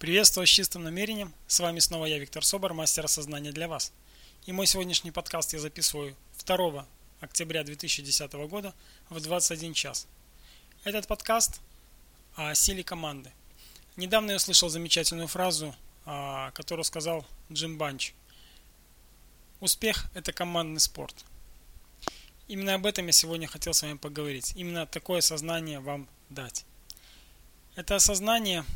Приветствую с чистым намерением. С вами снова я, Виктор Собор, мастер осознания для вас. И мой сегодняшний подкаст я записываю 2 октября 2010 года в 21 час. Этот подкаст о силе команды. Недавно я услышал замечательную фразу, а, которую сказал Джим Банч. Успех – это командный спорт. Именно об этом я сегодня хотел с вами поговорить. Именно такое сознание вам дать. Это осознание –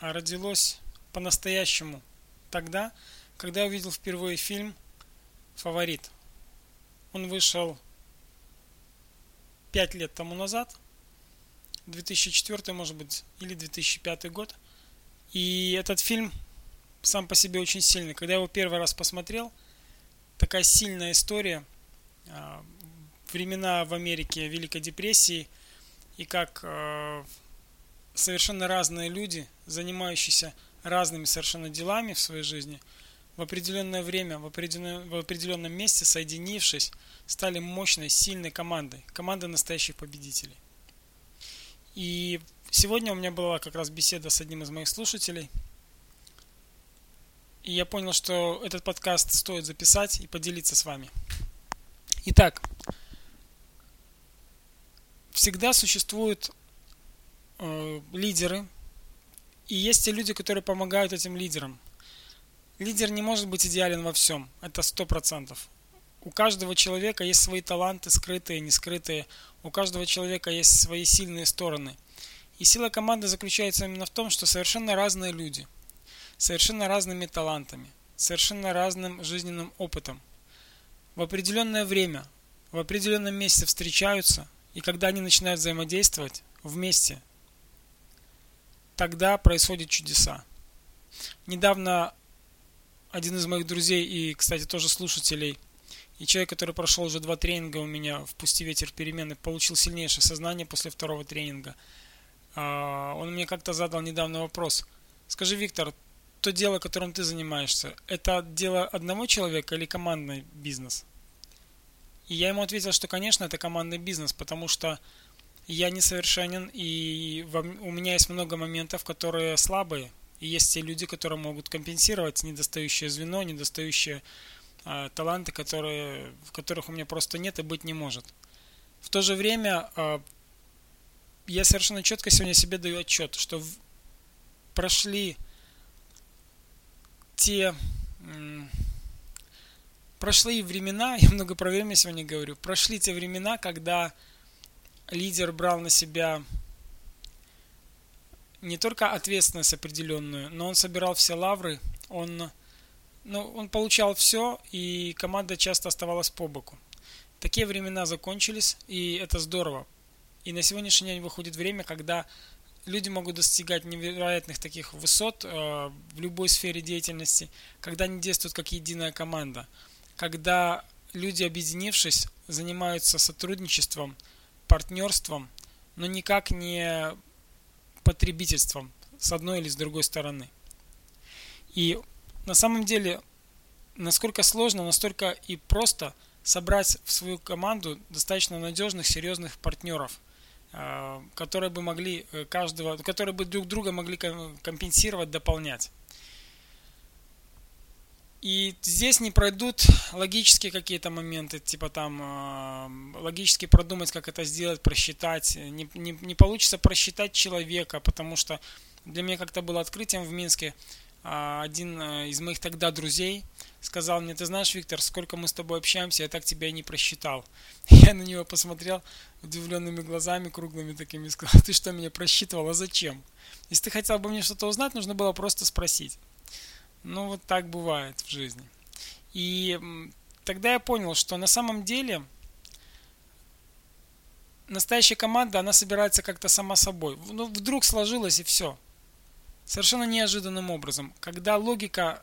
родилось по-настоящему тогда, когда я увидел впервые фильм «Фаворит». Он вышел пять лет тому назад, 2004, может быть, или 2005 год. И этот фильм сам по себе очень сильный. Когда я его первый раз посмотрел, такая сильная история, а, времена в Америке Великой депрессии, и как а, совершенно разные люди, занимающиеся разными совершенно делами в своей жизни, в определенное время, в определенном, в определенном месте, соединившись, стали мощной, сильной командой, командой настоящих победителей. И сегодня у меня была как раз беседа с одним из моих слушателей, и я понял, что этот подкаст стоит записать и поделиться с вами. Итак, всегда существует э, лидеры, и есть те люди, которые помогают этим лидерам. Лидер не может быть идеален во всем, это сто процентов. У каждого человека есть свои таланты, скрытые, не скрытые. У каждого человека есть свои сильные стороны. И сила команды заключается именно в том, что совершенно разные люди, совершенно разными талантами, совершенно разным жизненным опытом, в определенное время, в определенном месте встречаются, и когда они начинают взаимодействовать вместе, тогда происходят чудеса. Недавно один из моих друзей и, кстати, тоже слушателей, и человек, который прошел уже два тренинга у меня в «Пусти ветер перемены», получил сильнейшее сознание после второго тренинга. А, он мне как-то задал недавно вопрос. Скажи, Виктор, то дело, которым ты занимаешься, это дело одного человека или командный бизнес? И я ему ответил, что, конечно, это командный бизнес, потому что я несовершенен, и у меня есть много моментов, которые слабые. И есть те люди, которые могут компенсировать недостающее звено, недостающие э, таланты, которые, в которых у меня просто нет и быть не может. В то же время э, я совершенно четко сегодня себе даю отчет, что в, прошли те м, прошли времена, я много про время сегодня говорю, прошли те времена, когда лидер брал на себя не только ответственность определенную, но он собирал все лавры, он, ну, он получал все, и команда часто оставалась по боку. Такие времена закончились, и это здорово. И на сегодняшний день выходит время, когда люди могут достигать невероятных таких высот э, в любой сфере деятельности, когда они действуют как единая команда, когда люди, объединившись, занимаются сотрудничеством – партнерством, но никак не потребительством с одной или с другой стороны. И на самом деле, насколько сложно, настолько и просто собрать в свою команду достаточно надежных, серьезных партнеров, э, которые бы могли э, каждого, которые бы друг друга могли компенсировать, дополнять. И здесь не пройдут логические какие-то моменты, типа там э, логически продумать, как это сделать, просчитать. Не, не, не получится просчитать человека, потому что для меня как-то было открытием в Минске. Э, один э, из моих тогда друзей сказал мне, ты знаешь, Виктор, сколько мы с тобой общаемся, я так тебя и не просчитал. Я на него посмотрел удивленными глазами, круглыми такими, сказал, ты что, меня просчитывал, а зачем? Если ты хотел бы мне что-то узнать, нужно было просто спросить. Ну, вот так бывает в жизни. И тогда я понял, что на самом деле настоящая команда, она собирается как-то сама собой. Ну, вдруг сложилось и все. Совершенно неожиданным образом. Когда логика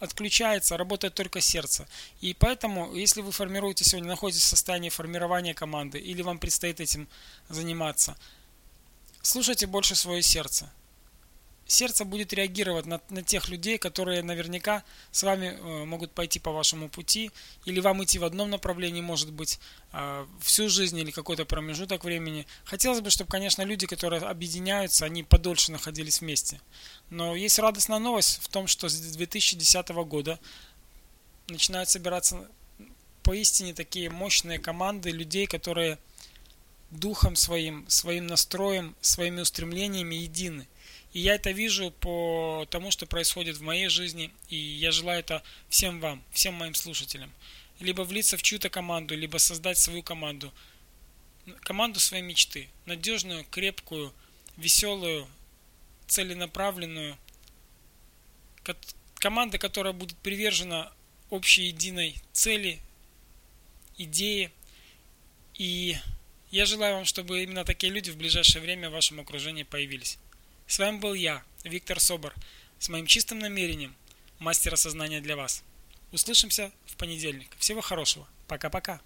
отключается, работает только сердце. И поэтому, если вы формируете сегодня, находитесь в состоянии формирования команды, или вам предстоит этим заниматься, слушайте больше свое сердце. Сердце будет реагировать на, на тех людей, которые наверняка с вами э, могут пойти по вашему пути, или вам идти в одном направлении, может быть, э, всю жизнь или какой-то промежуток времени. Хотелось бы, чтобы, конечно, люди, которые объединяются, они подольше находились вместе. Но есть радостная новость в том, что с 2010 года начинают собираться поистине такие мощные команды людей, которые духом своим, своим настроем, своими устремлениями едины. И я это вижу по тому, что происходит в моей жизни, и я желаю это всем вам, всем моим слушателям. Либо влиться в чью-то команду, либо создать свою команду. Команду своей мечты. Надежную, крепкую, веселую, целенаправленную. Команда, которая будет привержена общей единой цели, идее. И я желаю вам, чтобы именно такие люди в ближайшее время в вашем окружении появились. С вами был я, Виктор Собор, с моим чистым намерением, мастер осознания для вас. Услышимся в понедельник. Всего хорошего. Пока-пока.